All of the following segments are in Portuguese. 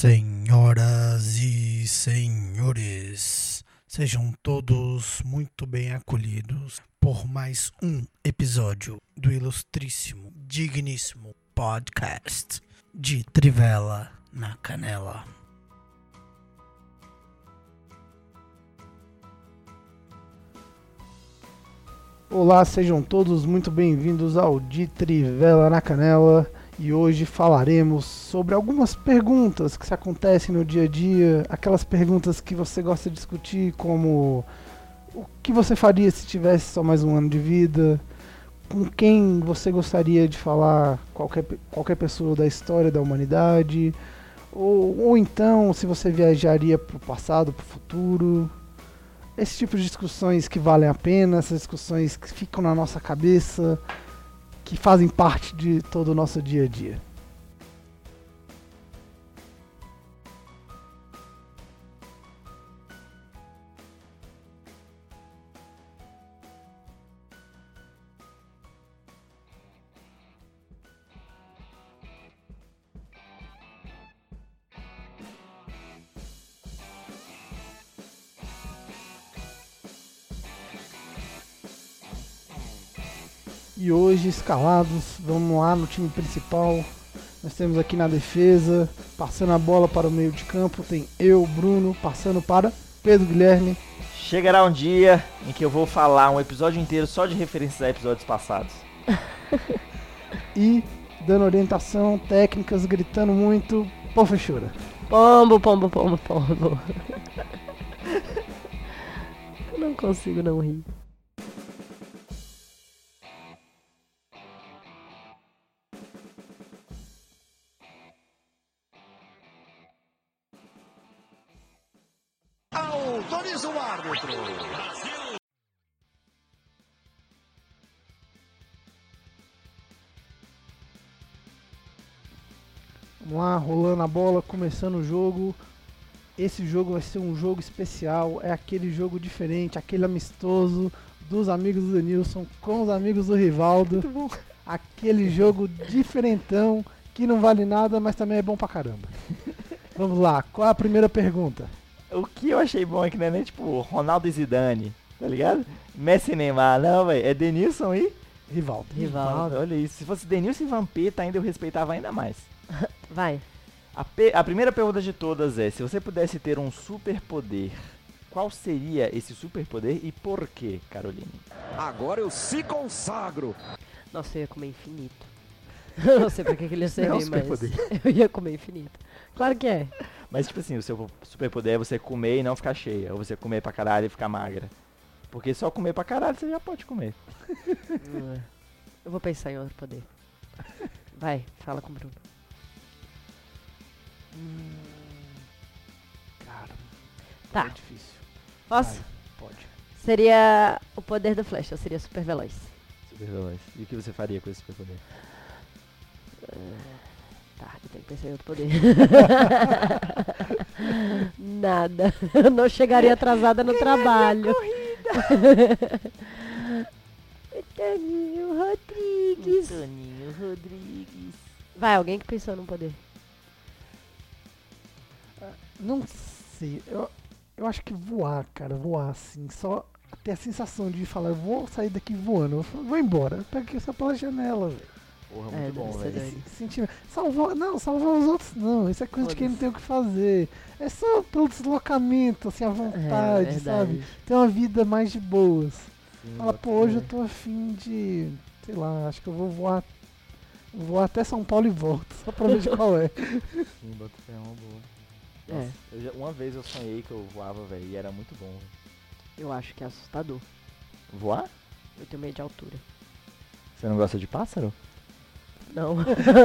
Senhoras e senhores, sejam todos muito bem acolhidos por mais um episódio do ilustríssimo, digníssimo podcast de Trivela na Canela. Olá, sejam todos muito bem-vindos ao De Trivela na Canela e hoje falaremos sobre algumas perguntas que se acontecem no dia a dia, aquelas perguntas que você gosta de discutir, como o que você faria se tivesse só mais um ano de vida, com quem você gostaria de falar qualquer, qualquer pessoa da história da humanidade, ou, ou então se você viajaria para o passado, para o futuro, esse tipo de discussões que valem a pena, essas discussões que ficam na nossa cabeça, que fazem parte de todo o nosso dia a dia. E hoje, escalados, vamos lá no time principal. Nós temos aqui na defesa, passando a bola para o meio de campo, tem eu, Bruno, passando para Pedro Guilherme. Chegará um dia em que eu vou falar um episódio inteiro só de referências a episódios passados. e dando orientação, técnicas, gritando muito, pô, fechura. Pombo, pombo, pombo, pombo. não consigo não rir. Lá, rolando a bola, começando o jogo. Esse jogo vai ser um jogo especial, é aquele jogo diferente, aquele amistoso dos amigos do Denilson com os amigos do Rivaldo. Aquele jogo diferentão que não vale nada, mas também é bom pra caramba. Vamos lá, qual é a primeira pergunta? O que eu achei bom é que não é nem tipo Ronaldo e Zidane, tá ligado? Messi e Neymar, não, velho. É Denilson e Rivaldo. Rivaldo. Olha isso. Se fosse Denilson e Vampeta, ainda eu respeitava ainda mais. Vai. A, a primeira pergunta de todas é: se você pudesse ter um superpoder, qual seria esse superpoder e por quê, Caroline? Agora eu se consagro. Nossa, eu ia comer infinito. Eu não sei pra que, que ele ia Não é um servir, mas eu ia comer infinito. Claro que é. Mas, tipo assim, o seu superpoder é você comer e não ficar cheia, ou você comer pra caralho e ficar magra. Porque só comer pra caralho você já pode comer. Eu vou pensar em outro poder. Vai, fala com o Bruno. Cara, Tá, é difícil. posso? Vai, pode. Seria o poder do Flash, eu seria super veloz. Super veloz. E o que você faria com esse superpoder? Tá, eu tenho que pensar em outro poder. Nada. Eu não chegaria atrasada no trabalho. Toninho Rodrigues. Toninho Rodrigues. Vai, alguém que pensou num poder. Não sei, eu, eu acho que voar, cara, voar assim, só ter a sensação de falar, eu vou sair daqui voando, vou embora, pega aqui só pela janela, velho. Porra, É, muito bom, deve ser velho. sentimento. Salvar, não, salvar os outros não, isso é coisa de quem não tem o que fazer. É só pelo deslocamento, assim, à vontade, é, sabe? Ter uma vida mais de boas. Sim, Fala, pô, hoje eu tô afim de, sei lá, acho que eu vou voar, voar até São Paulo e volto, só pra ver de qual é. Sim, boto fé, é uma boa. É. Nossa, já- uma vez eu sonhei que eu voava, velho, e era muito bom. velho. Eu acho que é assustador. Voar? Eu tenho medo de altura. Você não gosta de pássaro? Não.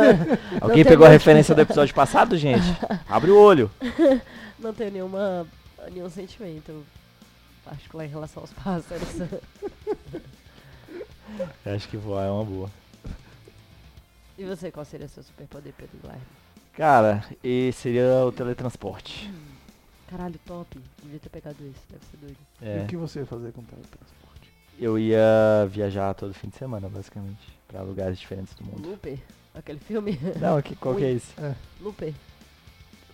Alguém tem pegou a referência do episódio passado, gente? Abre o olho. não tenho nenhuma, nenhum sentimento particular em relação aos pássaros. Acho que voar é uma boa. e você, qual seria seu superpoder, Pedro Guilherme? Cara, e seria o teletransporte. Caralho, top. Devia ter pegado esse, deve ser doido. E É, o que você ia fazer com o teletransporte? eu ia viajar todo fim de semana, basicamente, pra lugares diferentes do mundo. Looper? Aquele filme? Não, aqui, qual que é esse? Looper.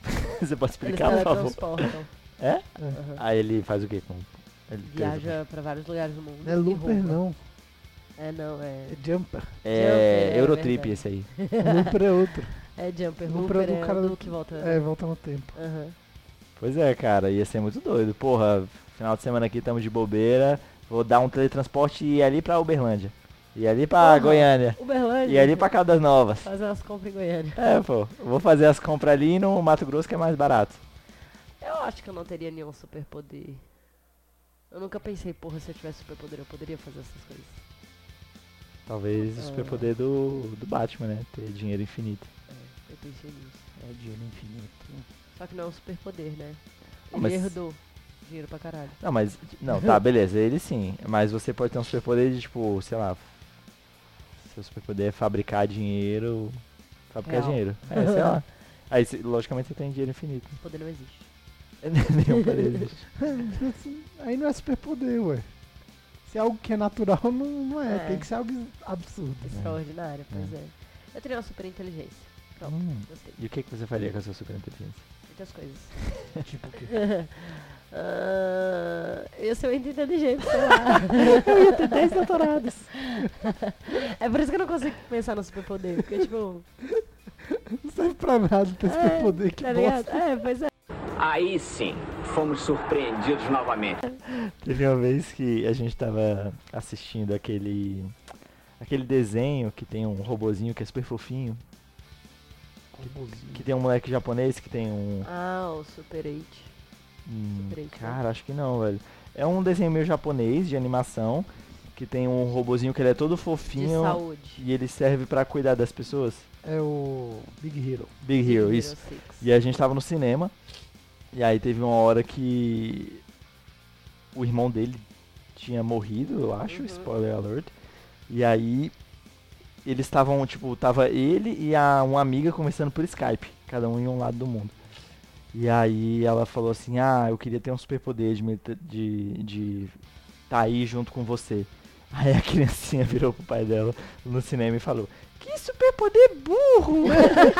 Você pode Eles explicar, por favor? teletransportam. É? Aham. Aí ele faz o quê com. Ele Viaja pra vários lugares do mundo. Não é e Looper, não. É, não, é. É Jumper. É, Jumper, é Eurotrip verdade. esse aí. Looper é outro. É Jumper. Looper Looper é do é cara o do- que volta. É, volta no tempo. Aham. Pois é, cara, ia ser muito doido. Porra, final de semana aqui estamos de bobeira. Vou dar um teletransporte e ir ali pra Uberlândia. E ali pra Porra. Goiânia. Uberlândia. E ali pra Caldas Novas. Fazer umas compras em Goiânia. É, pô. Vou fazer as compras ali no Mato Grosso que é mais barato. Eu acho que eu não teria nenhum superpoder. Eu nunca pensei, porra, se eu tivesse superpoder, eu poderia fazer essas coisas. Talvez o Ah. superpoder do, do Batman, né? Ter dinheiro infinito. É, pensei nisso. É dinheiro infinito. Só que não é um superpoder, né? Ah, Ele mas- herdou dinheiro pra caralho. Não, mas. Não, tá, beleza, ele sim. Mas você pode ter um superpoder de, tipo, sei lá. Seu superpoder é fabricar dinheiro. Fabricar Real. dinheiro. É, sei lá. Aí, logicamente, você tem dinheiro infinito. Esse poder não existe. Nenhum poder existe. Aí não é superpoder, ué. Se é algo que é natural, não, não é. É. Tem que ser algo absurdo. Extraordinário, pois é. Eu teria uma super inteligência. Pronto, Hum. gostei. E o que, que você faria com a sua super inteligência? Muitas coisas. tipo o quê? Ah, eu sou muito inteligente, sei lá. Eu ia ter 10 doutorados. É por isso que eu não consigo pensar no superpoder. Porque, tipo. Não serve pra nada ter é, superpoder, que tá ligado? bosta. É, pois é. Aí sim, fomos surpreendidos novamente. Teve uma vez que a gente tava assistindo aquele. aquele desenho que tem um robozinho que é super fofinho. Que tem um moleque japonês que tem um. Ah, o Super 8. Hum, Super eight, né? cara, acho que não, velho. É um desenho meio japonês de animação. Que tem um robozinho que ele é todo De fofinho. saúde. E ele serve pra cuidar das pessoas. É o Big Hero. Big Hero, isso. Six. E a gente tava no cinema. E aí teve uma hora que o irmão dele tinha morrido, eu acho, Uhum. spoiler alert. E aí eles estavam, tipo, tava ele e a, uma amiga conversando por Skype, cada um em um lado do mundo. E aí ela falou assim, ah, eu queria ter um superpoder de, de, de tá aí junto com você. Aí a criancinha virou pro pai dela no cinema e falou, que superpoder burro!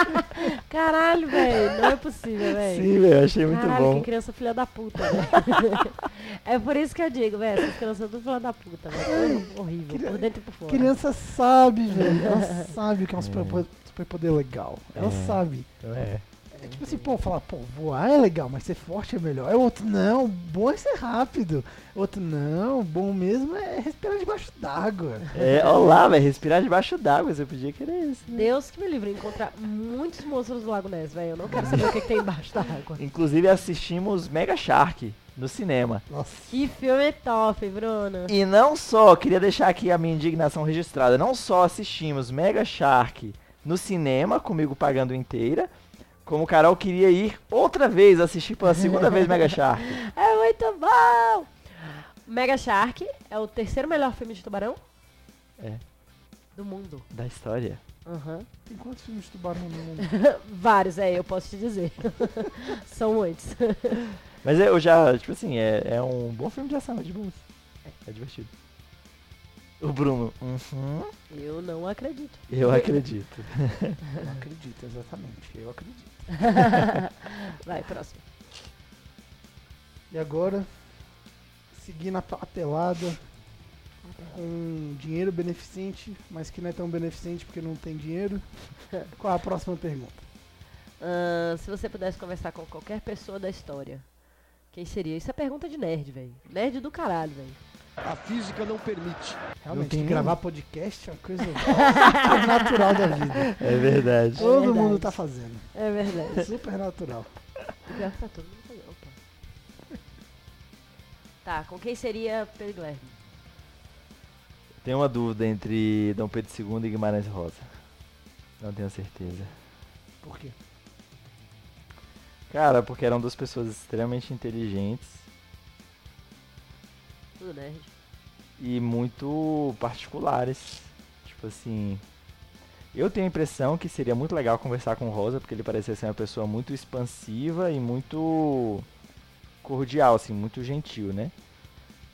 Caralho, velho. Não é possível, velho. Sim, velho, eu achei muito Caralho, bom. que criança filha da puta, velho. é por isso que eu digo, velho, essas crianças são tudo filha da puta, velho. Horrível, Cri- por dentro e por fora. Criança sabe, velho. Ela sabe o que é um superpoder, superpoder legal. Ela É. sabe. É. É tipo assim, pô, falar, pô, voar é legal, mas ser forte é melhor. É outro, não, bom é ser rápido. Outro, não, bom mesmo é respirar debaixo d'água. É, olá, velho, respirar debaixo d'água, você podia querer isso. né? Deus que me livre encontrar muitos monstros do Lago Ness, velho. Eu não quero saber o que, que tem embaixo da água. Inclusive assistimos Mega Shark no cinema. Nossa. Que filme top, Bruno. E não só, queria deixar aqui a minha indignação registrada, não só assistimos Mega Shark no cinema, comigo pagando inteira, como o Carol queria ir outra vez assistir pela segunda vez Mega Shark. É muito bom! Mega Shark é o terceiro melhor filme de tubarão É, do mundo. da história. Aham. Tem quantos filmes de tubarão no mundo? Vários, é, eu posso te dizer. São muitos. Mas eu já, tipo assim, é, é um bom filme de ação, é de boas. É divertido. O Bruno, uhum, Eu não acredito. eu acredito. Eu acredito, exatamente. Eu acredito. Vai, próximo. E agora, seguindo a papelada, com dinheiro beneficente, mas que não é tão beneficente porque não tem dinheiro. Qual a próxima pergunta? Ahn, se você pudesse conversar com qualquer pessoa da história, quem seria? Isso é pergunta de nerd, velho. Nerd do caralho, velho. A física não permite. Realmente, tem gravar podcast é uma coisa natural da vida. É verdade. Todo verdade. mundo tá fazendo. É verdade. Super natural. O pior que tá todo mundo fazendo. Opa. Tá, com quem seria Pedro Guilherme? Tenho uma dúvida entre Dom Pedro II e Guimarães Rosa. Não tenho certeza. Por quê? Cara, porque eram duas pessoas extremamente inteligentes Nerd. e muito particulares. Tipo assim. Eu tenho a impressão que seria muito legal conversar com o Rosa, porque ele parecia ser uma pessoa muito expansiva e muito cordial, assim, muito gentil, né?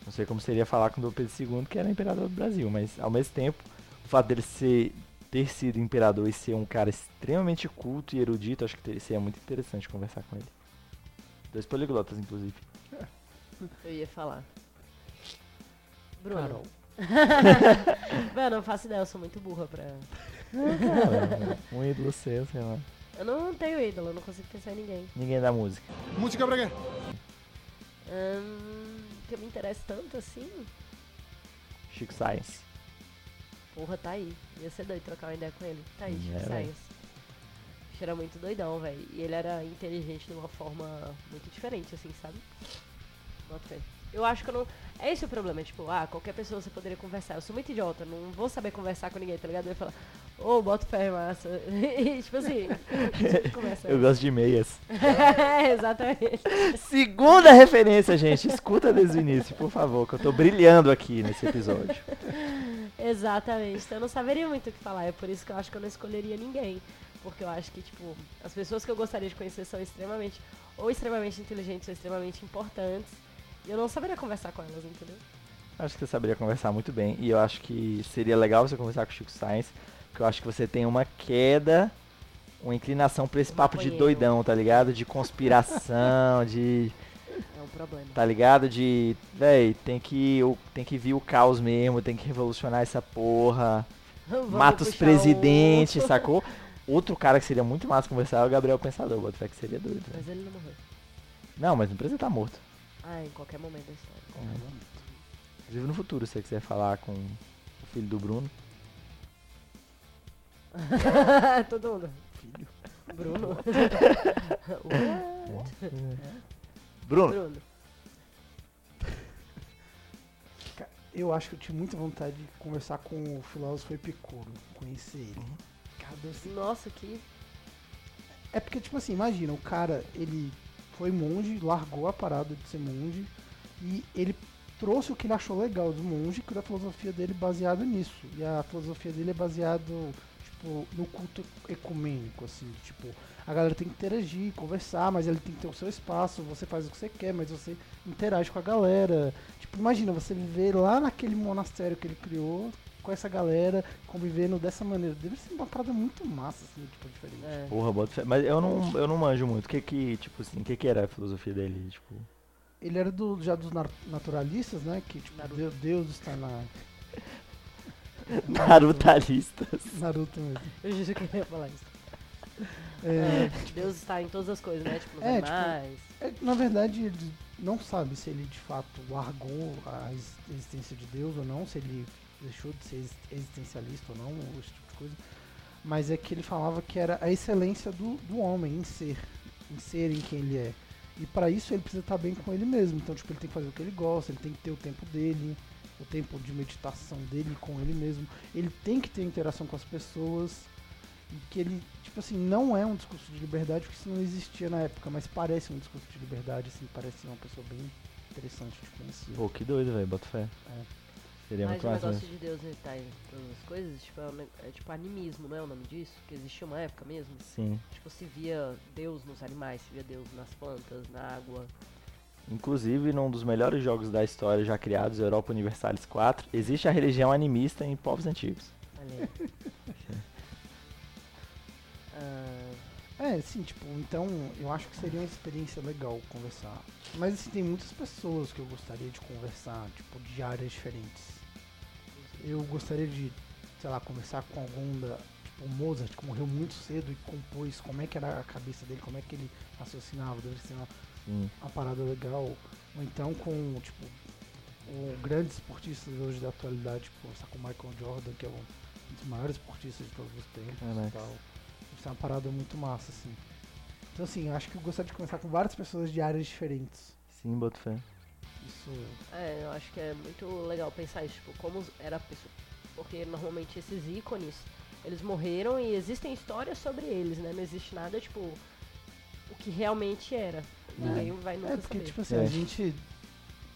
Não sei como seria falar com o Dom Pedro II, que era imperador do Brasil, mas ao mesmo tempo, o fato dele ser, ter sido imperador e ser um cara extremamente culto e erudito, acho que seria muito interessante conversar com ele. Dois poliglotas, inclusive. Eu ia falar. Bruno. Carol. Mano, eu não faço ideia, eu sou muito burra pra. Cara, um ídolo seu, sei lá. Eu não tenho ídolo, eu não consigo pensar em ninguém. Ninguém da música. Música pra quê? Hum, que eu me interessa tanto assim. Chico Science. Porra, tá aí. Ia ser doido trocar uma ideia com ele. Tá aí, É, Chico véi. Science. Bicho Era muito doidão, velho. E ele era inteligente de uma forma muito diferente, assim, sabe? Bota fé. Eu acho que eu não. É esse o problema, tipo, ah, qualquer pessoa você poderia conversar. Eu sou muito idiota, não vou saber conversar com ninguém, tá ligado? Eu ia falar, ô, bota fé, massa. E, tipo assim, conversa. Eu gosto de meias. é, exatamente. Segunda referência, gente. Escuta desde o início, por favor, que eu tô brilhando aqui nesse episódio. Exatamente. Então eu não saberia muito o que falar. É por isso que eu acho que eu não escolheria ninguém. Porque eu acho que, tipo, as pessoas que eu gostaria de conhecer são extremamente, ou extremamente inteligentes, ou extremamente importantes. Eu não saberia conversar com elas, entendeu? Acho que você saberia conversar muito bem. E eu acho que seria legal você conversar com o Chico Science. Porque eu acho que você tem uma queda, uma inclinação pra esse papo de doidão, tá ligado? De conspiração, de. É um problema. Tá ligado? De. Véi, tem que, o- tem que vir o caos mesmo, tem que revolucionar essa porra. Vamos Mata os puxar um- presidentes, sacou? Outro cara que seria muito massa conversar é o Gabriel Pensador, bota que seria doido. Mas ele não morreu. Não, mas não precisa estar morto. Ah, em qualquer momento da história. Inclusive no futuro, se você quiser falar com o filho do Bruno. Todo mundo. Filho. Bruno. What? Bruno! Bruno. Eu acho que eu tinha muita vontade de conversar com o filósofo Epicuro, conhecer ele. Cara, deve ser- Nossa, que. É porque, tipo assim, imagina, o cara, ele foi monge, largou a parada de ser monge, e ele trouxe o que ele achou legal do monge, que a filosofia dele baseada nisso. E a filosofia dele é baseada, tipo, no culto ecumênico, assim, tipo, a galera tem que interagir, conversar, mas ele tem que ter o seu espaço, você faz o que você quer, mas você interage com a galera. Tipo, imagina você viver lá naquele monastério que ele criou, com essa galera, convivendo dessa maneira. Deve ser uma parada muito massa, assim, tipo, diferente. É. Porra, bota fé. Mas eu não, eu não manjo muito. O que que, tipo assim, o que que era a filosofia dele? Tipo. Ele era do, já dos naturalistas, né? Que tipo. Deus, Deus está na. Narutalistas. Naruto mesmo. Eu juro que eu ia falar isso. É, É, Deus está em todas as coisas, né? Tipo, É, tipo, animais. é, na verdade, ele não sabe se ele de fato largou a ex- existência de Deus ou não, se ele deixou de ser ex- existencialista ou não, ou esse tipo de coisa. Mas é que ele falava que era a excelência do, do homem em ser, em ser em quem ele é. E para isso ele precisa estar bem com ele mesmo. Então, tipo, ele tem que fazer o que ele gosta, ele tem que ter o tempo dele, o tempo de meditação dele com ele mesmo. Ele tem que ter interação com as pessoas. E que ele, tipo assim, não é um discurso de liberdade, porque isso não existia na época, mas parece um discurso de liberdade, assim, parece uma pessoa bem interessante de conhecer. Pô, que doido, velho. Bota fé. É. Seria Mas muito o massa. negócio mesmo. de Deus tá em todas as coisas, tipo, é, um é tipo animismo, não é o nome disso? Que existia uma época mesmo. Sim. Tipo, se via Deus nos animais, se via Deus nas plantas, na água. Inclusive, num dos melhores jogos da história já criados, Europa Universalis 4, existe a religião animista em povos antigos. Olha aí. Ah, É, sim, tipo, então eu acho que seria uma experiência legal conversar. Mas assim, tem muitas pessoas que eu gostaria de conversar, tipo, de áreas diferentes. Eu gostaria de, sei lá, conversar com algum da. Tipo, Mozart, que morreu muito cedo e compôs como é que era a cabeça dele, como é que ele raciocinava, deve ser uma, Sim. uma parada legal. Ou então com, tipo, o grandes esportistas hoje da atualidade, tipo, com o Michael Jordan, que é um dos maiores esportistas de todos os tempos Caraca. e tal. Deve ser uma parada muito massa, assim. Então, assim, acho que eu gostaria de conversar com várias pessoas de áreas diferentes. Sim, boto fé. Isso. é, eu acho que é muito legal pensar isso, tipo, como era a pessoa. Porque normalmente esses ícones, eles morreram e existem histórias sobre eles, né? Não existe nada, tipo, o que realmente era. Ninguém vai nunca É, porque, saber. tipo assim, É. a gente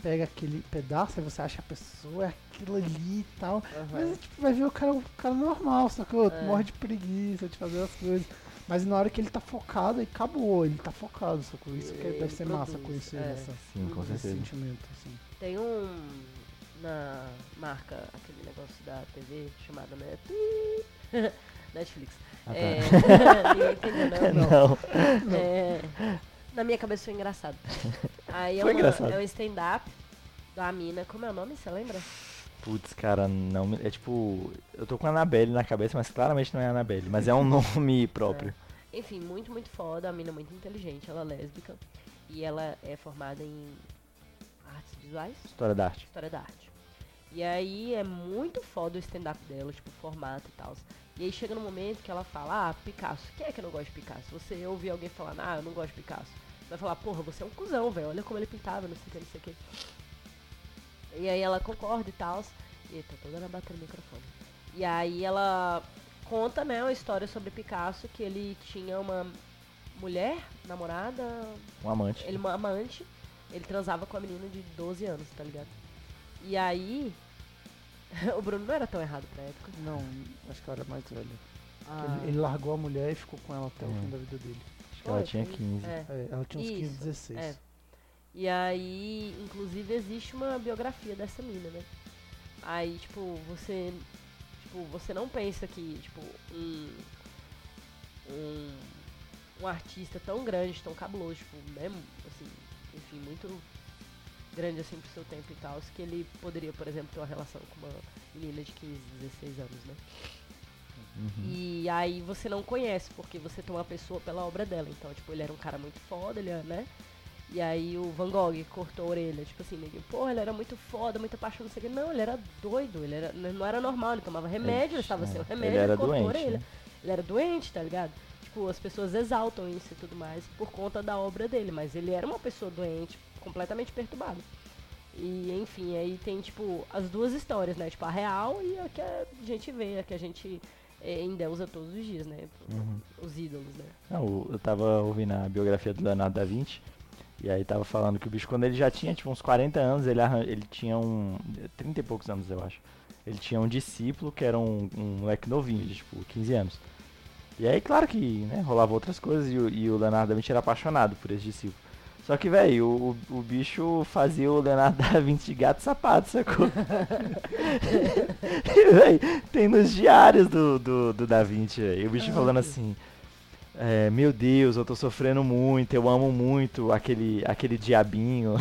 pega aquele pedaço e você acha que a pessoa é aquilo ali e tal. Aham. Mas tipo, vai ver o cara, o cara normal, sacou? É. Morre de preguiça de fazer as coisas. Mas na hora que ele tá focado, aí acabou, ele tá focado, sacou? Isso que Ele deve ser massa produz, conhecer é. essa, Sim, com Esse certeza. sentimento, assim. Tem um na marca, aquele negócio da TV chamado né? Netflix. Ah, tá. É, entendeu, não. Não. É, Na minha cabeça foi engraçado. Aí é, Foi uma- engraçado. é um stand-up da mina. Como é o nome? Você lembra? Putz, cara, não É tipo. Eu tô com a Annabelle na cabeça, mas claramente não é a Annabelle. Mas é um nome próprio. Enfim, muito, muito foda. A mina muito inteligente. Ela é lésbica. E ela é formada em artes visuais. História da arte. História da arte. E aí é muito foda o stand-up dela, tipo, o formato e tal. E aí chega no momento que ela fala, ah, Picasso, quem é que não gosta de Picasso? Você ouvir alguém falando, ah, eu não gosto de Picasso. Vai falar, porra, você é um cuzão, velho, olha como ele pintava, não sei o que, não sei o que. E aí ela concorda e tal. Eita, tô dando a bater no microfone. E aí ela conta, né, uma história sobre Picasso, que ele tinha uma mulher, namorada, Um amante. ele uma amante, ele transava com a menina de 12 anos, tá ligado? E aí. o Bruno não era tão errado pra época. Não, acho que eu era mais velho. Ah, Ele, ele largou a mulher e ficou com ela até o Hum. fim da vida dele. Acho que ela tinha foi- 15. É, É, ela tinha uns 15, Isso, 16. é. E aí, inclusive, existe uma biografia dessa mina, né? Aí, tipo, você. Tipo, você não pensa que, tipo, um. Um, um artista tão grande, tão cabuloso, tipo, né? Assim, enfim, muito grande assim pro seu tempo e tal, que ele poderia, por exemplo, ter uma relação com uma menina de 15, 16 anos, né? Uhum. E aí você não conhece, porque você tem uma pessoa pela obra dela. Então, tipo, ele era um cara muito foda, ele, era, né? E aí o Van Gogh cortou a orelha, tipo assim, ninguém, porra, ele era muito foda, muita paixão, não sei o que. Não, ele era doido, ele era, não era normal, ele tomava remédio, ele estava é, sem o ele remédio, era cortou a doente, orelha. né? Ele era doente, tá ligado? Tipo, as pessoas exaltam isso e tudo mais por conta da obra dele, mas ele era uma pessoa doente, completamente perturbada. E enfim, aí tem tipo as duas histórias, né? Tipo a real e a que a gente vê, a que a gente é, endeusa todos os dias, né? Uhum. Os ídolos, né? Não, eu tava ouvindo a biografia do Leonardo da Vinci. E aí tava falando que o bicho, quando ele já tinha tipo uns 40 anos, ele, ele tinha um. 30 e poucos anos, eu acho. Ele tinha um discípulo que era um, um moleque novinho, de tipo 15 anos. E aí, claro que né, rolava outras coisas e o, e o Leonardo da Vinci era apaixonado por esse discípulo. Só que, velho, o, o, bicho fazia o Leonardo da Vinci de gato sapato, sacou? E, véi, tem nos diários do, do, do Da Vinci, véi, o bicho falando assim. É, meu Deus, eu tô sofrendo muito, eu amo muito aquele, aquele diabinho.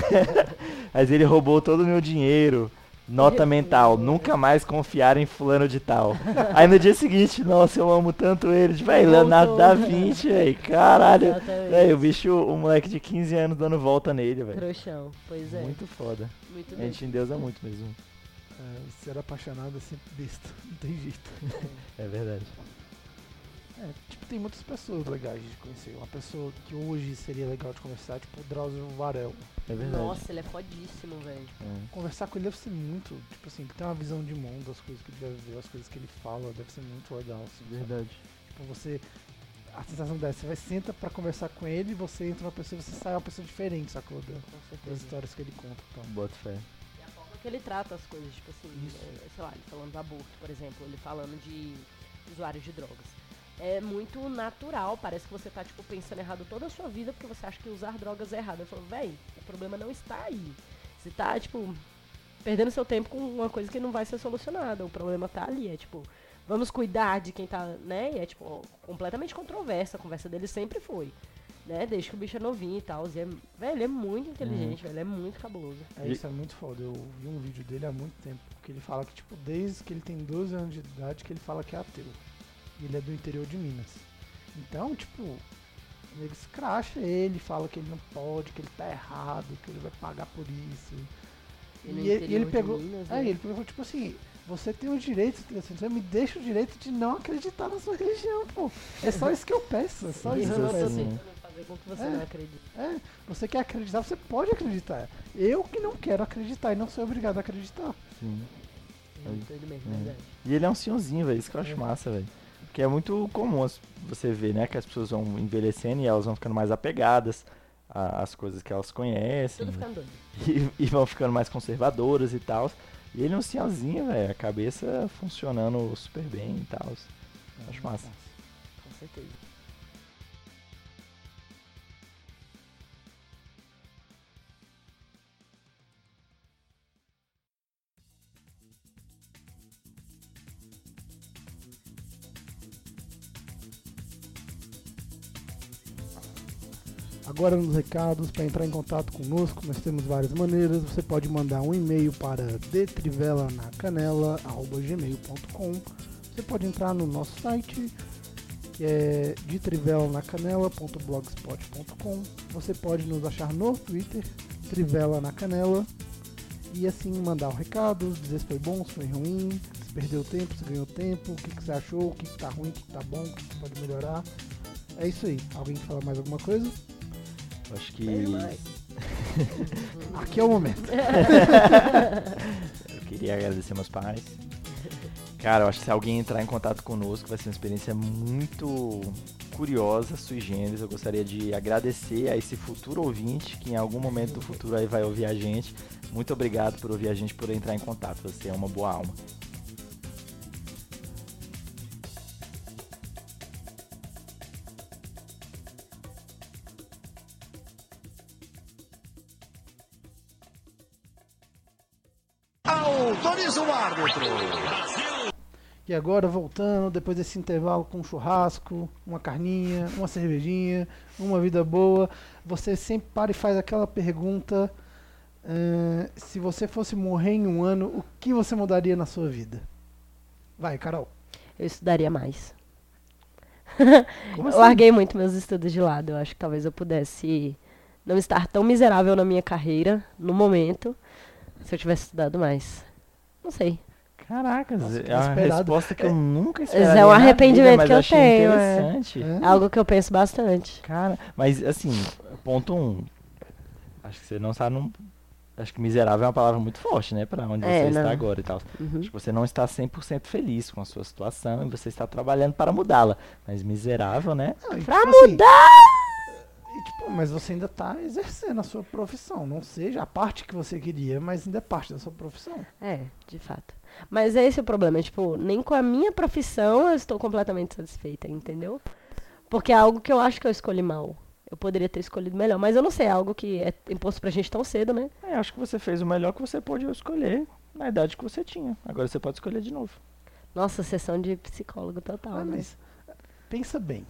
Mas ele roubou todo o meu dinheiro. Nota mental, nunca mais confiar em fulano de tal. Aí no dia seguinte, nossa, eu amo tanto ele. Tipo, véi, Leonardo da Vinci, velho. Caralho. Exatamente. Véi, o bicho, o moleque de 15 anos dando volta nele, velho. Trouxão, pois é. Muito foda. Muito A bem. gente endeusa muito mesmo. É, ser apaixonado é sempre besta, não tem jeito. É verdade. É, tipo, tem muitas pessoas legais de conhecer. Uma pessoa que hoje seria legal de conversar, tipo o Drauzio Varel. É verdade. Nossa, ele é fodíssimo, velho. É. Conversar com ele deve ser muito, tipo assim, ele tem uma visão de mundo, as coisas que ele já viveu, as coisas que ele fala, deve ser muito legal, assim. sabe? Verdade. Tipo, você. A sensação dessa, você vai senta pra conversar com ele, você entra uma pessoa, você sai uma pessoa diferente, sacou? Da- Com Das certeza. histórias que ele conta então. Bota fé. E a forma que ele trata as coisas, tipo assim, Isso. é, sei lá, ele falando do aborto, por exemplo, ele falando de usuários de drogas. É muito natural, parece que você tá, tipo, pensando errado toda a sua vida porque você acha que usar drogas é errado. Eu falo, véi, o problema não está aí. Você tá, tipo, perdendo seu tempo com uma coisa que não vai ser solucionada. O problema tá ali, é tipo, vamos cuidar de quem tá, né? E é, tipo, completamente controversa. A conversa dele sempre foi. Né? Desde que o bicho é novinho e tal. E é, velho, ele é muito inteligente, velho. Ele é muito cabuloso. É, isso é muito foda. Eu vi um vídeo dele há muito tempo. Que ele fala que, tipo, desde que ele tem 12 anos de idade, que ele fala que é ateu. E ele é do interior de Minas. Então, tipo, ele escracha ele, fala que ele não pode, que ele tá errado, que ele vai pagar por isso. E no E, ele- e ele de pegou. Minas, é, né? ele pegou, tipo assim, você tem o direito, assim, você me deixa o direito de não acreditar na sua religião, pô. É só isso que eu peço, é só isso que eu não tô peço. fazer com que você É. não acredite. É, você quer acreditar, você pode acreditar. Eu que não quero acreditar e não sou obrigado a acreditar. Sim. É mesmo, É. verdade. E ele é um senhorzinho, velho. Isso que eu acho É. massa, velho. Porque é muito comum você ver, né? Que as pessoas vão envelhecendo e elas vão ficando mais apegadas às coisas que elas conhecem. Tudo ficando doido. E, e vão ficando mais conservadoras e tal. E ele é um senhorzinho, velho. A cabeça funcionando super bem e tal. Acho massa. Com certeza. Agora nos recados, para entrar em contato conosco, nós temos várias maneiras. Você pode mandar um e-mail para detrivelanacanela.gmail.com Você pode entrar no nosso site, é detrivelanacanela.blogspot.com Você pode nos achar no Twitter, Trivela na Canela, e assim mandar o recado, dizer se foi bom, se foi ruim, se perdeu tempo, se ganhou tempo, o que, que você achou, o que, que tá ruim, o que, que tá bom, o que, que pode melhorar. É isso aí. Alguém quer falar mais alguma coisa? Acho que. Aqui é o momento. Eu queria agradecer meus pais. Cara, eu acho que se alguém entrar em contato conosco vai ser uma experiência muito curiosa, sui generis. Eu gostaria de agradecer a esse futuro ouvinte que em algum momento do futuro aí vai ouvir a gente. Muito obrigado por ouvir a gente, por entrar em contato. Você é uma boa alma. E agora voltando, depois desse intervalo com um churrasco, uma carninha, uma cervejinha, uma vida boa, você sempre para e faz aquela pergunta: eh, se você fosse morrer em um ano, o que você mudaria na sua vida? Vai, Carol. Eu estudaria mais. Como Eu assim? larguei muito meus estudos de lado. Eu acho que talvez eu pudesse não estar tão miserável na minha carreira, no momento, se eu tivesse estudado mais. Não sei. Caracas, Nossa, é uma resposta que eu nunca Mas esperaria é um na arrependimento vida, mas que eu tenho, é. interessante. É? É algo que eu penso bastante. Cara, mas assim, ponto um. Acho que você não está num. Acho que miserável é uma palavra muito forte, né? Pra onde É, você está não. agora e tal. Uhum. Acho que você não está 100% feliz com a sua situação e você está trabalhando para mudá-la. Mas miserável, né? Não, e, Pra tipo assim, mudar! e, tipo, mas você ainda tá exercendo a sua profissão. Não seja a parte que você queria, mas ainda é parte da sua profissão. É, de fato. Mas esse é o problema, tipo, nem com a minha profissão eu estou completamente satisfeita, entendeu? Porque é algo que eu acho que eu escolhi mal. Eu poderia ter escolhido melhor, mas eu não sei, é algo que é imposto pra gente tão cedo, né? É, acho que você fez o melhor que você pôde escolher na idade que você tinha. Agora você pode escolher de novo. Nossa, sessão de psicólogo total, Ah, né? mas pensa bem.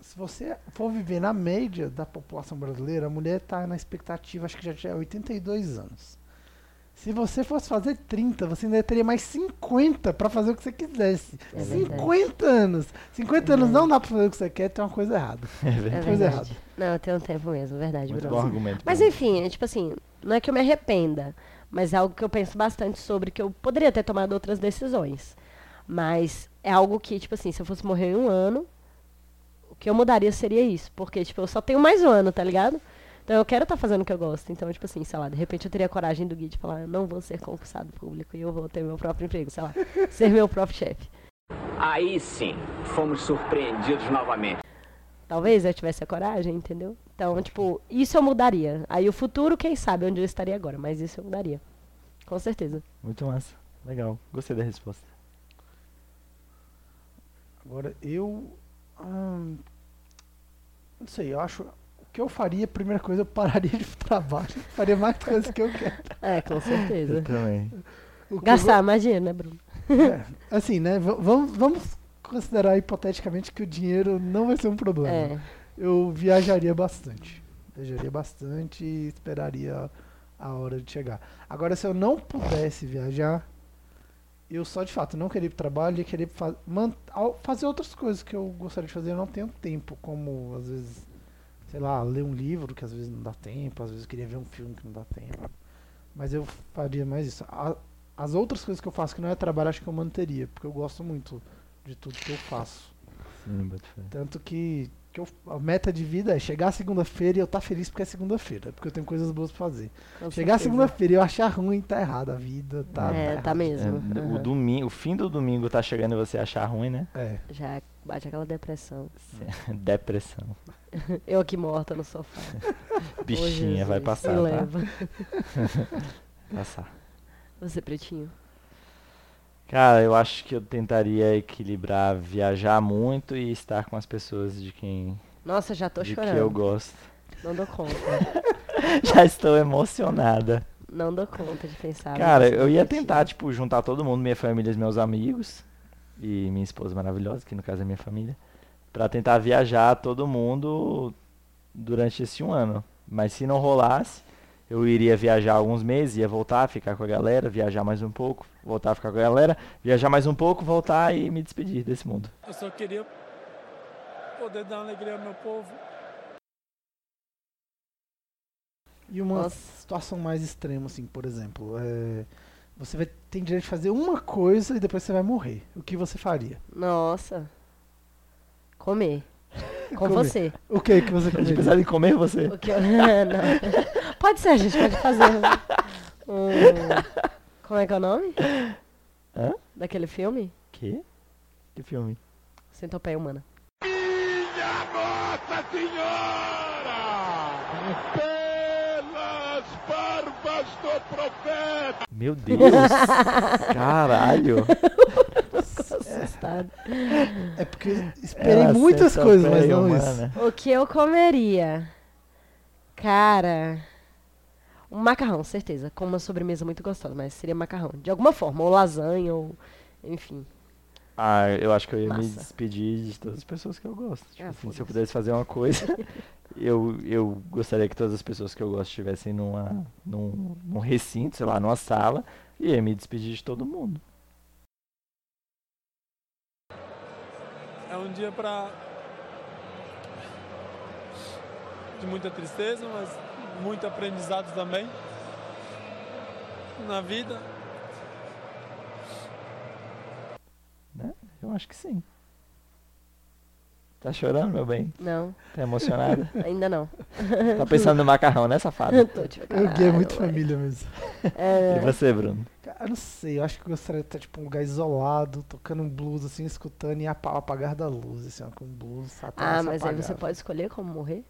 Se você for viver na média da população brasileira, a mulher está na expectativa, acho que já tinha 82 anos. Se você fosse fazer 30, você ainda teria mais 50 para fazer o que você quisesse. É verdade. 50 anos! 50 anos não dá para fazer o que você quer, tem uma coisa errada. É É verdade. coisa verdade. Não, eu tenho um tempo mesmo, verdade, Muito Bruno. bom argumento. Mas enfim, é tipo assim, não é que eu me arrependa, mas é algo que eu penso bastante sobre, que eu poderia ter tomado outras decisões. Mas é algo que, tipo assim, se eu fosse morrer em um ano, o que eu mudaria seria isso. Porque, tipo, eu só tenho mais um ano, tá ligado? Então eu quero estar fazendo o que eu gosto. Então, tipo assim, sei lá, de repente eu teria a coragem do Gui de falar, eu não vou ser concursado público e eu vou ter meu próprio emprego, sei lá, ser meu próprio chefe. Aí sim, fomos surpreendidos novamente. Talvez eu tivesse a coragem, entendeu? Então, tipo, isso eu mudaria. Aí o futuro, quem sabe onde eu estaria agora, mas isso eu mudaria. Com certeza. Muito massa. Legal. Gostei da resposta. Agora, eu. hum, não sei, eu acho. O que eu faria, a primeira coisa, eu pararia de trabalho. Faria mais coisas que eu quero. É, com certeza. também. Eu Gastar mais dinheiro, né, Bruno? É, assim, né? Vamos, vamos considerar hipoteticamente que o dinheiro não vai ser um problema. É. Eu viajaria bastante. Viajaria bastante e esperaria a hora de chegar. Agora, se eu não pudesse viajar, eu só de fato não queria ir pro trabalho e queria fazer outras coisas que eu gostaria de fazer. Eu não tenho tempo, como às vezes, sei lá, ler um livro que às vezes não dá tempo, às vezes eu queria ver um filme que não dá tempo. Mas eu faria mais isso. A- as outras coisas que eu faço que não é trabalho, acho que eu manteria, porque eu gosto muito de tudo que eu faço. Sim. Tanto que, que eu- a meta de vida é chegar segunda-feira e eu estar feliz porque é segunda-feira, porque eu tenho coisas boas pra fazer. com chegar segunda-feira e eu achar ruim, tá errado. A vida tá. É, tá tá mesmo. É, o, Aham. domingo, o fim do domingo tá chegando e você achar ruim, né? É. Já bate aquela depressão. Depressão. Eu aqui morta no sofá. Bichinha, vai passar, tá? leva. Passar. Você, pretinho. Cara, eu acho que eu tentaria equilibrar viajar muito e estar com as pessoas de quem Nossa, já tô de chorando. que eu gosto. Não dou conta. Já estou emocionada. Não dou conta de pensar. Cara, eu ia tentar, tipo, juntar todo mundo, minha família e meus amigos. E minha esposa maravilhosa, que no caso é minha família. Pra tentar viajar todo mundo durante esse um ano. Mas se não rolasse, eu iria viajar alguns meses, ia voltar, ficar com a galera, viajar mais um pouco, voltar a ficar com a galera, viajar mais um pouco, voltar e me despedir desse mundo. Eu só queria poder dar alegria ao meu povo. E uma Nossa. situação mais extrema, assim, por exemplo, é, você vai tem direito de fazer uma coisa e depois você vai morrer. O que você faria? Nossa. Comer. Com Comer. você. O que que você comeria? pensava em comer você. O que eu... Não. Pode ser, a gente pode fazer. Um... Como é que é o nome? Hã? Daquele filme? Que? Que filme? Centopeia Humana. Nossa Senhora! Pelas barbas do profeta! Meu Deus! Caralho! Assustado. É porque esperei Ela muitas coisas, mas não humana. isso. O que eu comeria? Cara. Um macarrão, certeza. Com uma sobremesa muito gostosa, mas seria macarrão. De alguma forma, ou lasanha, ou. Enfim. Ah, eu acho que eu ia me Massa. despedir de todas as pessoas que eu gosto. Tipo Ah, assim, se eu pudesse fazer uma coisa, eu, eu gostaria que todas as pessoas que eu gosto estivessem numa, num, num recinto, sei lá, numa sala, e ia me despedir de todo mundo. Um dia para de muita tristeza, mas muito aprendizado também na vida. Eu acho que sim. Tá chorando, meu bem? Não, Tá emocionada? ainda não. tá pensando no macarrão, né, safado? Tô, tipo, O Gui é muito caralho, família mesmo. É, E você, Bruno? Cara, eu não sei, eu acho que eu gostaria de estar tipo um lugar isolado, tocando um blues assim, escutando e apa- apagar da luz, assim, ó, com um blues. Ah, Satanás mas aí você pode escolher como morrer?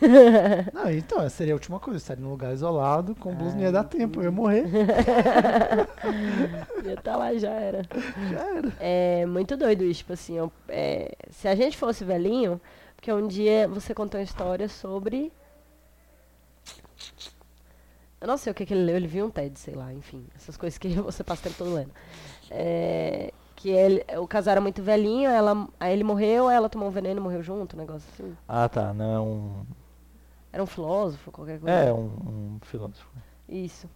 Não, então, seria a última coisa, estaria num lugar isolado, com blues não ia dar tempo, eu ia morrer. Ia tá lá, já era. Já era. É muito doido isso, tipo assim, eu- é, se a gente fosse velhinho, porque um dia você contou uma história sobre. Eu não sei o que, que ele leu, ele viu um TED, sei lá, enfim, essas coisas que você passa o tempo todo lendo. É, que ele, o casal era muito velhinho, ela, aí ele morreu, ela tomou um veneno e morreu junto, um negócio assim. Ah, tá. Não é um. Era um filósofo, qualquer coisa. É, um, um filósofo. Isso.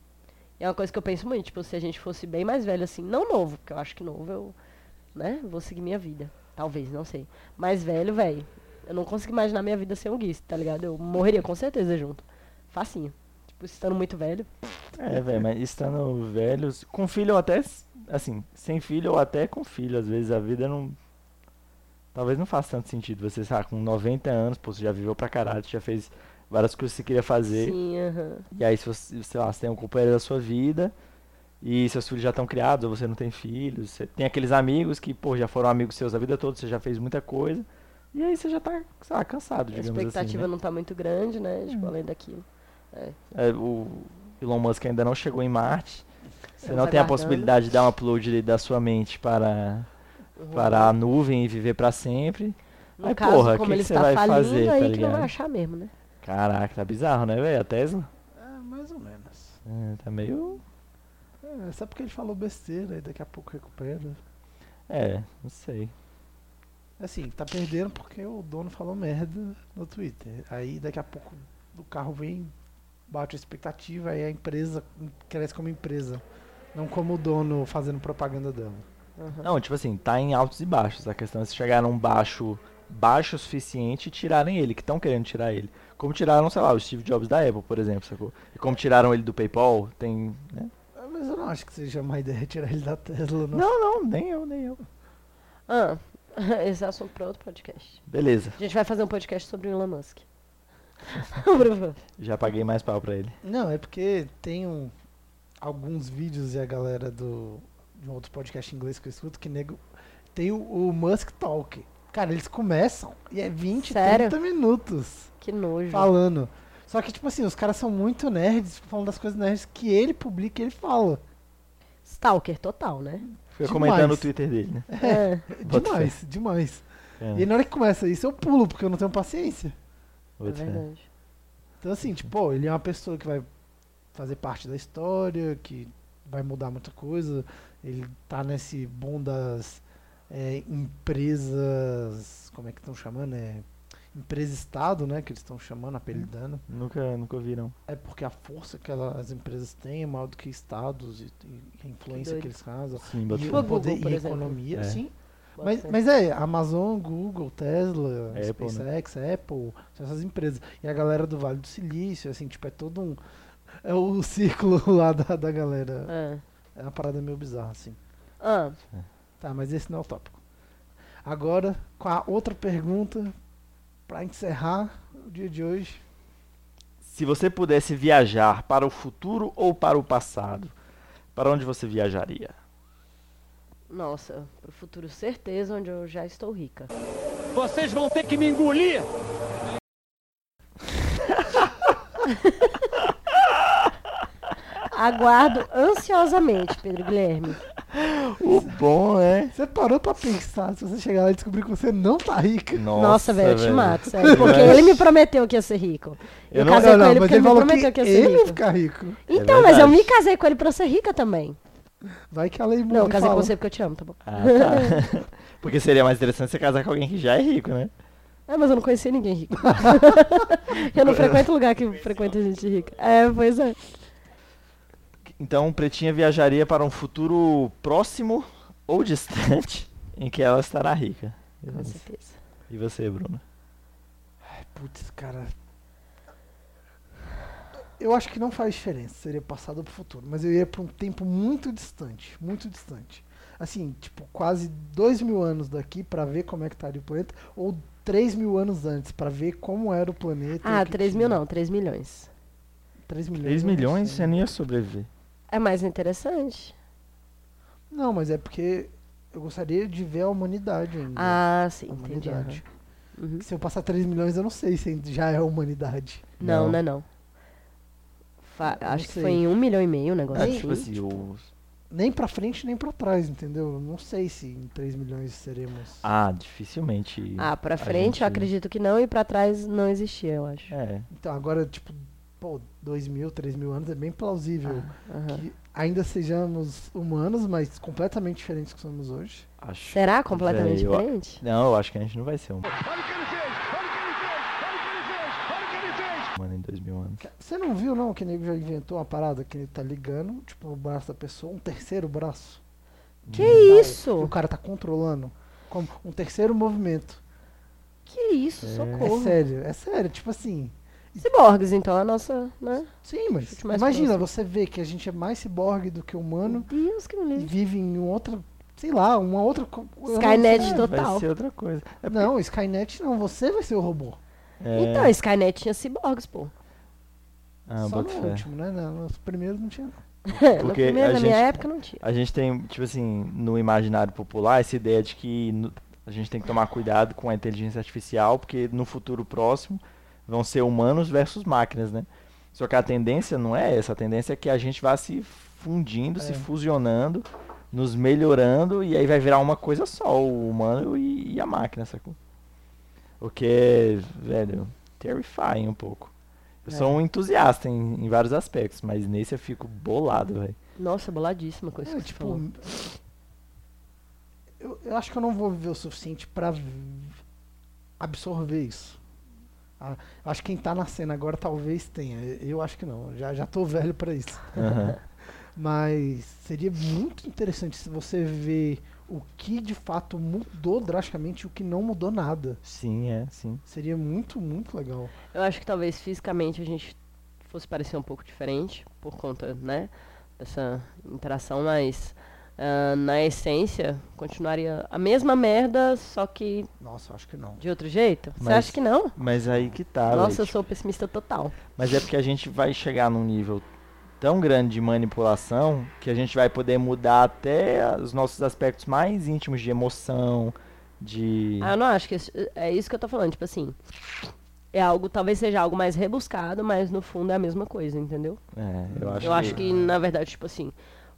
E é uma coisa que eu penso muito, tipo, se a gente fosse bem mais velho assim, não novo, porque eu acho que novo eu, né, vou seguir minha vida. Talvez, não sei. Mais velho, velho. Eu não consigo imaginar minha vida sem o Gui, tá ligado? Eu morreria com certeza junto. Facinho. Tipo, estando muito velho. É, velho, mas estando velhos. Com filho ou até. Assim, sem filho ou até com filho. Às vezes a vida não. Talvez não faça tanto sentido. Você, sabe, com 90 anos, pô, você já viveu pra caralho, você já fez várias coisas que você queria fazer. Sim, aham. E aí, se você, sei lá, você tem um companheiro da sua vida. E seus filhos já estão criados, ou você não tem filhos. Você tem aqueles amigos que, pô, já foram amigos seus a vida toda, você já fez muita coisa. E aí você já tá, sei lá, cansado, A digamos expectativa assim. não tá muito grande, né? Tipo, Hum. além daquilo. né? É, o Elon Musk ainda não chegou em Marte. Você não tem a possibilidade de dar um upload da sua mente para, Uhum. para a nuvem e viver para sempre. No Mas, caso, porra, como que ele que você está vai falindo, fazer, tá aí que não vai achar mesmo, né? Caraca, tá bizarro, né, velho? A Tesla? É, mais ou menos. É, tá meio. É, só porque ele falou besteira e daqui a pouco recupera. É, não sei. Assim, tá perdendo porque o dono falou merda no Twitter. Aí daqui a pouco o carro vem, bate a expectativa, aí a empresa cresce como empresa. Não como o dono fazendo propaganda dela. Uhum. Não, tipo assim, tá em altos e baixos. A questão é se chegar num baixo baixo o suficiente e tirarem ele, que estão querendo tirar ele. Como tiraram, sei lá, o Steve Jobs da Apple, por exemplo, sacou? E como tiraram ele do PayPal, tem. Né? Ah, Mas eu não acho que seja uma ideia tirar ele da Tesla, não. Não, não, nem eu, nem eu. Ah, esse é assunto para outro podcast. Beleza, A gente vai fazer um podcast sobre o Elon Musk. Já paguei mais pau pra ele. Não, é porque tem um, alguns vídeos e a galera do de um outro podcast em inglês que eu escuto que nego tem o, o Musk Talk. Cara, eles começam e é 20, Sério? 30 minutos que nojo. falando. Só que, tipo assim, os caras são muito nerds, falando das coisas nerds que ele publica e ele fala. Stalker total, né? Fica Demais. comentando no Twitter dele, né? É, Bota fé. demais, demais. É, E na hora que começa isso, eu pulo, porque eu não tenho paciência. é bota fé. verdade. Então, assim, tipo, pô, ele é uma pessoa que vai fazer parte da história, que vai mudar muita coisa. Ele tá nesse bom das é, empresas. Como é que estão chamando? É, empresa-estado, né? Que eles estão chamando, apelidando. Nunca, nunca não. É porque a força que ela- as empresas têm é maior do que estados e, e a influência doido. que eles causam. Sim, E o Google, poder por e economia, É. sim. Mas, mas é, Amazon, Google, Tesla, Apple, né? SpaceX, Apple, são essas empresas. E a galera do Vale do Silício, assim, tipo, é todo um. É o ciclo lá da, da galera. Ah. É uma parada meio bizarra, assim. Ah, Tá, mas esse não é o tópico. Agora, com a outra pergunta, pra encerrar o dia de hoje. Se você pudesse viajar para o futuro ou para o passado, para onde você viajaria? nossa, pro futuro certeza onde eu já estou rica. Vocês vão ter que me engolir. Aguardo ansiosamente, Pedro Guilherme. O bom é. Você parou pra pensar se você chegar lá e descobrir que você não tá rica? Nossa, velho, eu te mato, sério. Porque ele me prometeu que ia ser rico. Eu, Eu não- casei com ele mas porque ele me prometeu que, ia ser ele ia rico. ficar rico. Então, mas eu verdade. me casei com ele pra ser rica também. Vai que a lei muda Não, eu e casei com fala. você porque eu te amo, tá bom? Ah, tá. Porque seria mais interessante você casar com alguém que já é rico, né? É, mas eu não conhecia ninguém rico. eu não frequento lugar que frequenta gente rica. É, pois é. Então, Pretinha viajaria para um futuro próximo ou distante em que ela estará rica. Com certeza. E você, Bruno? Putz, cara. Eu acho que não faz diferença, seria passado pro futuro. Mas eu ia pra um tempo muito distante, muito distante. Assim, tipo, quase dois mil anos daqui pra ver como é que estaria o planeta, ou três mil anos antes pra ver como era o planeta. Ah, 3 mil tinha. não, 3 milhões. 3 milhões. 3 eu não milhões sei. você não ia sobreviver. É mais interessante. Não, mas é porque eu gostaria de ver a humanidade ainda. Ah, sim, a entendi. humanidade. Uhum. Se eu passar 3 milhões, eu não sei se já é a humanidade. Não, Não. não é não. Fa- Eu acho não que sei. foi em um milhão e meio o negócio É, assim. tipo assim. Nem pra frente, nem pra trás, entendeu? Eu Não sei se em 3 milhões seremos. Ah, dificilmente. Ah, pra frente eu gente- acredito que não e pra trás não existia, eu acho. É, Então, agora, tipo, pô, 2 mil, 3 mil anos é bem plausível Aham. que ainda sejamos humanos, mas completamente diferentes que somos hoje. acho. Será completamente eu- diferente? Não, eu acho que a gente não vai ser um Olha o que ele fez! Olha o que ele fez! Olha o que ele fez! Olha o que ele fez! humano em dois mil anos. Você não viu, não, que o nego já inventou uma parada que ele tá ligando, tipo, no braço da pessoa, um terceiro braço. Que E isso? o cara tá controlando. Como um terceiro movimento. Que isso, É socorro. sério, é sério. Tipo assim. Ciborgues, então, a nossa, né? Sim, mas imagina, próximo. você vê que a gente é mais ciborgue do que humano Deus que e vive em outra, sei lá, uma outra. não Skynet sei. total. Vai ser outra coisa. É porque- Não, Skynet não, você vai ser o robô. é, Então, Skynet tinha ciborgues, pô. ah, Só no fé. último, né? Não, Nos primeiros não tinha. na, Porque primeira, a na minha gente- época não tinha. A gente tem, tipo assim, no imaginário popular, essa ideia de que no- a gente tem que tomar cuidado com a inteligência artificial, porque no futuro próximo vão ser humanos versus máquinas, né? Só que a tendência não é essa, a tendência é que a gente vá se fundindo, se É. fusionando, nos melhorando, e aí vai virar uma coisa só, o humano e, e a máquina, sacou? O que é, velho, terrifying um pouco. Eu É. sou um entusiasta em, em vários aspectos, mas nesse eu fico bolado, velho. Nossa, boladíssima com isso É, que você tipo. falou. Eu, eu acho que eu não vou viver o suficiente pra v- absorver isso. Ah, acho que quem tá na cena agora talvez tenha. Eu acho que não. Já, já tô velho pra isso. Aham. Mas seria muito interessante se você ver o que de fato mudou drasticamente e o que não mudou nada. Sim, é, sim. Seria muito, muito legal. Eu acho que talvez fisicamente a gente fosse parecer um pouco diferente por conta, né, dessa interação, mas ah, na essência continuaria a mesma merda, só que Nossa, eu acho que não. de outro jeito. Você acha que não? Mas aí que tá, Nossa, eu sou pessimista total. Mas é porque a gente vai chegar num nível tão grande de manipulação que a gente vai poder mudar até os nossos aspectos mais íntimos de emoção, de. Ah, eu não acho que é isso que eu tô falando, tipo assim, é algo, talvez seja algo mais rebuscado, mas no fundo é a mesma coisa, entendeu? É, eu acho eu que. acho que, na verdade, tipo assim,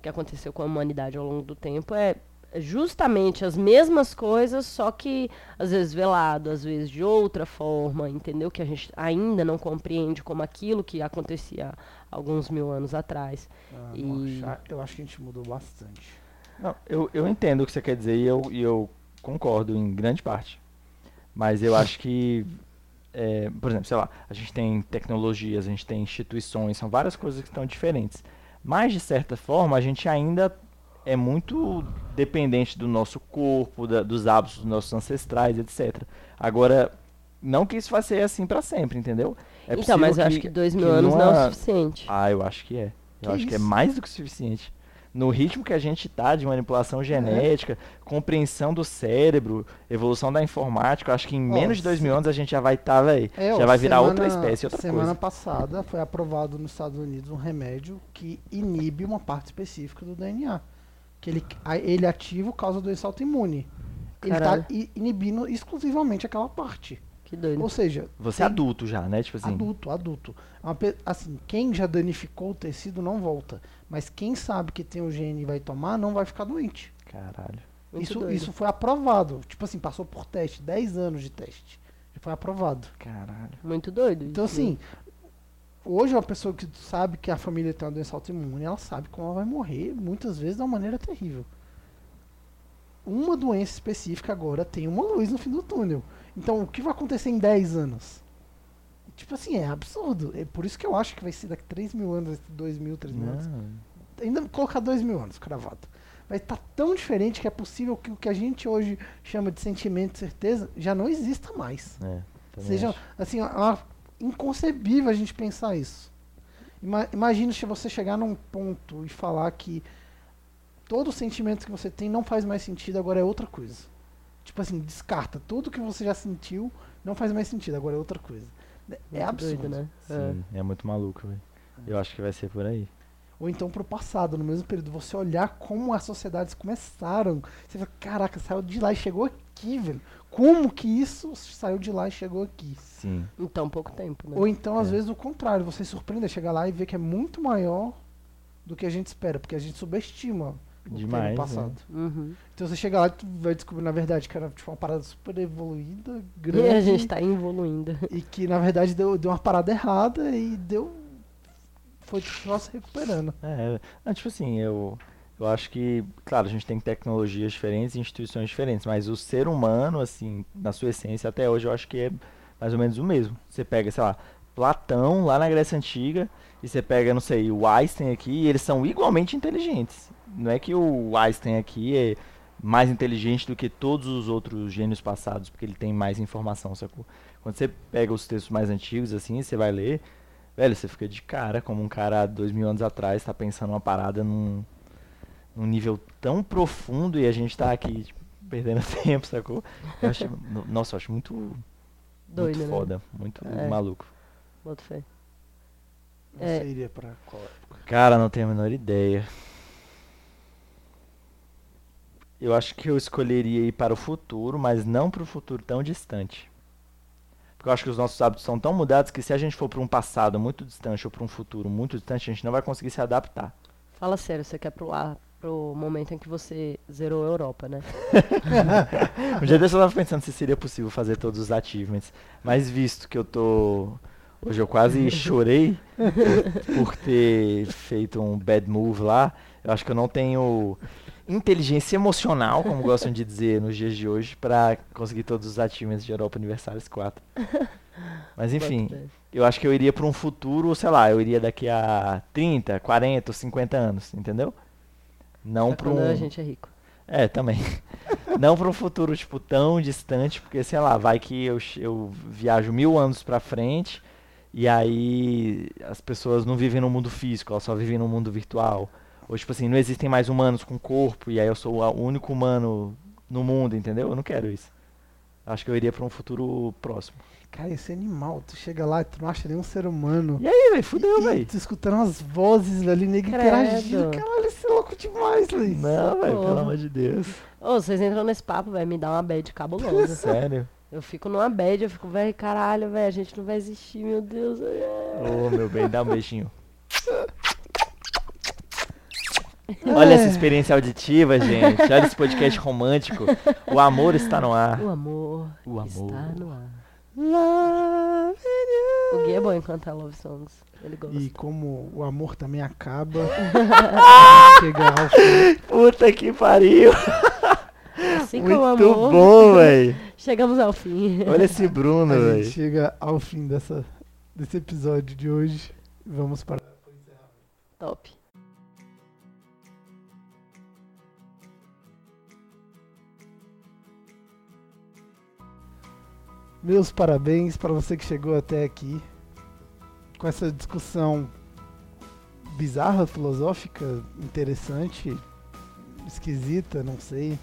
que aconteceu com a humanidade ao longo do tempo é justamente as mesmas coisas, só que às vezes velado, às vezes de outra forma, entendeu? Que a gente ainda não compreende como aquilo que acontecia há alguns mil anos atrás. Ah, E- eu acho que a gente mudou bastante. Não, eu, eu entendo o que você quer dizer e eu, e eu concordo em grande parte. Mas eu acho que é, por exemplo, sei lá, a gente tem tecnologias, a gente tem instituições, são várias coisas que estão diferentes. Mas, de certa forma, a gente ainda é muito dependente do nosso corpo, da- dos hábitos dos nossos ancestrais, etc. Agora, não que isso vai ser assim pra sempre, entendeu? É então, mas eu possível acho que dois mil que anos não é o numa- suficiente. Ah, eu acho que é. Eu Que acho que é isso? mais do que o suficiente. No ritmo que a gente tá de manipulação É. genética, compreensão do cérebro, evolução da informática, eu acho que em menos de dois mil anos a gente já vai estar, velho. É, já ó, vai virar outra semana- espécie, outra Semana coisa. passada foi aprovado nos Estados Unidos um remédio que inibe uma parte específica do DNA. Que ele, ele ativo causa doença autoimune. Ele Caralho. tá i- inibindo exclusivamente aquela parte. Que doido. Ou seja, Você é adulto já, né? Tipo assim. adulto, adulto. Uma pe- assim, quem já danificou o tecido não volta. Mas quem sabe que tem o gene e vai tomar, não vai ficar doente. Caralho. Muito Isso, doido. isso foi aprovado. Tipo assim, passou por teste, 10 anos de teste. Foi aprovado. Caralho. Muito doido. Então, isso. assim, hoje uma pessoa que sabe que a família tem uma doença autoimune, ela sabe como ela vai morrer, muitas vezes de uma maneira terrível. Uma doença específica agora tem uma luz no fim do túnel. Então, o que vai acontecer em 10 anos? Tipo assim, é absurdo. É por isso que eu acho que vai ser daqui 3 mil anos, 2 mil, 3 mil anos. Ainda colocar 2 mil anos, cravado. Vai estar tão diferente que é possível que o que a gente hoje chama de sentimento e certeza já não exista mais. É, Seja, acho. assim, é uma- inconcebível a gente pensar isso. Ima imagina se você chegar num ponto e falar que todo sentimento que você tem não faz mais sentido, agora é outra coisa. Tipo assim, descarta. Tudo que você já sentiu não faz mais sentido, agora é outra coisa. É Muito absurdo. doido, né? É. Sim, é muito maluco, velho. Eu acho que vai ser por aí. Ou então pro passado, no mesmo período, você olhar como as sociedades começaram. Você fala, caraca, saiu de lá e chegou aqui, velho. Como que isso saiu de lá e chegou aqui? Sim. Em tão pouco tempo, né? Ou então, às É. vezes, o contrário, você surpreende, chegar lá e ver que é muito maior do que a gente espera, porque a gente subestima Demais, no né? passado. Uhum. Então você chega lá e tu vai descobrir, na verdade, que era tipo, uma parada super evoluída, E grande, a gente tá evoluindo. e que, na verdade, deu, deu uma parada errada e deu... Foi só se recuperando. É, não, tipo assim, eu, eu acho que, claro, a gente tem tecnologias diferentes e instituições diferentes, mas o ser humano, assim, na sua essência, até hoje eu acho que é mais ou menos o mesmo. Você pega, sei lá, Platão lá na Grécia Antiga e você pega, não sei, o Einstein aqui e eles são igualmente inteligentes. Não é que o Einstein aqui é mais inteligente do que todos os outros gênios passados, porque ele tem mais informação, sacou? Quando você pega os textos mais antigos, assim, você vai ler, velho, você fica de cara como um cara dois mil anos atrás tá pensando uma parada num, num nível tão profundo e a gente tá aqui tipo, perdendo tempo, sacou? Eu acho, no- nossa, eu acho muito, Doido, muito né? foda, muito É. maluco. Boto fé. Você É. iria pra qual época? Cara, não tenho a menor ideia. Eu acho que eu escolheria ir para o futuro, mas não para o futuro tão distante. Porque eu acho que os nossos hábitos são tão mudados que se a gente for para um passado muito distante ou para um futuro muito distante, a gente não vai conseguir se adaptar. Fala sério, você quer pro lá pro momento em que você zerou a Europa, né? Um dia desse eu tava pensando se seria possível fazer todos os achievements, mas visto que eu tô. Hoje eu quase chorei por ter feito um bad move lá, eu acho que eu não tenho inteligência emocional, como gostam de dizer nos dias de hoje, pra conseguir todos os achievements de Europa Universalis 4. Mas enfim, eu acho que eu iria pra um futuro, sei lá, eu iria daqui a 30, 40 ou 50 anos, entendeu? Não quando um. a gente é rico. É, também. Não para um futuro, tipo, tão distante, porque, sei lá, vai que eu, eu viajo mil anos pra frente e aí as pessoas não vivem no mundo físico, elas só vivem no mundo virtual. Ou, tipo assim, não existem mais humanos com corpo e aí eu sou o único humano no mundo, entendeu? Eu não quero isso. Acho que eu iria pra um futuro próximo. Cara, esse animal, tu chega lá e tu não acha nenhum ser humano. E aí, velho? Fudeu, velho. Tu escutando as vozes ali, nego interagindo. Caralho, esse é louco demais, Luiz. Não, velho, pelo amor de Deus. Ô, vocês entram nesse papo, velho, me dá uma bad cabulosa. Sério? Eu fico numa bad, eu fico, velho, caralho, velho, a gente não vai existir, meu Deus. Ô, meu bem, dá um beijinho. Olha essa experiência auditiva, gente. Olha esse podcast romântico. O amor está no ar. O amor, O amor. está no ar. Love O Gui é bom em cantar love songs. Ele gosta. E como o amor também acaba, chegar ao fim. Puta que pariu. Assim Muito como amor, bom, velho. chegamos ao fim. Olha esse Bruno, A gente velho. chega ao fim dessa, desse episódio de hoje. Vamos para. Top. Meus parabéns para você que chegou até aqui. Com essa discussão bizarra, filosófica, interessante, esquisita, não sei.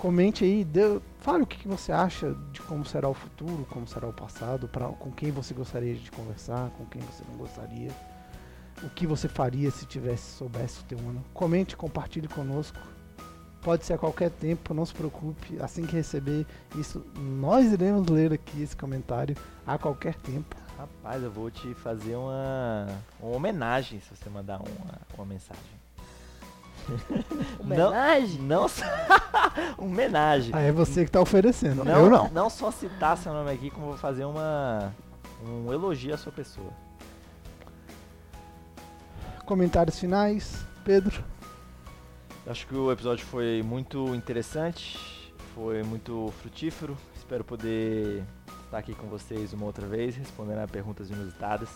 Comente aí, dê- fale o que que você acha de como será o futuro, como será o passado, pra, com quem você gostaria de conversar, com quem você não gostaria. O que você faria se tivesse, soubesse o teu ano. Comente, compartilhe conosco. Pode ser a qualquer tempo, não se preocupe. Assim que receber isso, nós iremos ler aqui esse comentário a qualquer tempo. Rapaz, eu vou te fazer uma, uma homenagem se você mandar uma, uma mensagem. Homenagem? Não só. homenagem. Ah, é você que tá oferecendo, Não, eu não. não só citar seu nome aqui, como vou fazer uma um elogio à sua pessoa. Comentários finais, Pedro. Acho que o episódio foi muito interessante, foi muito frutífero. Espero poder estar aqui com vocês uma outra vez, respondendo a perguntas inusitadas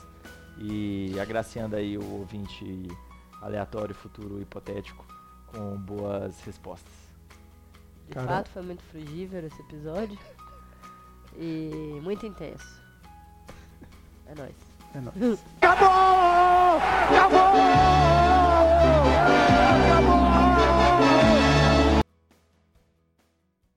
e agraciando aí o ouvinte aleatório, futuro, hipotético, com boas respostas. De Cara. fato, foi muito frugível esse episódio. E muito intenso. É nóis. É nóis. Acabou! Acabou!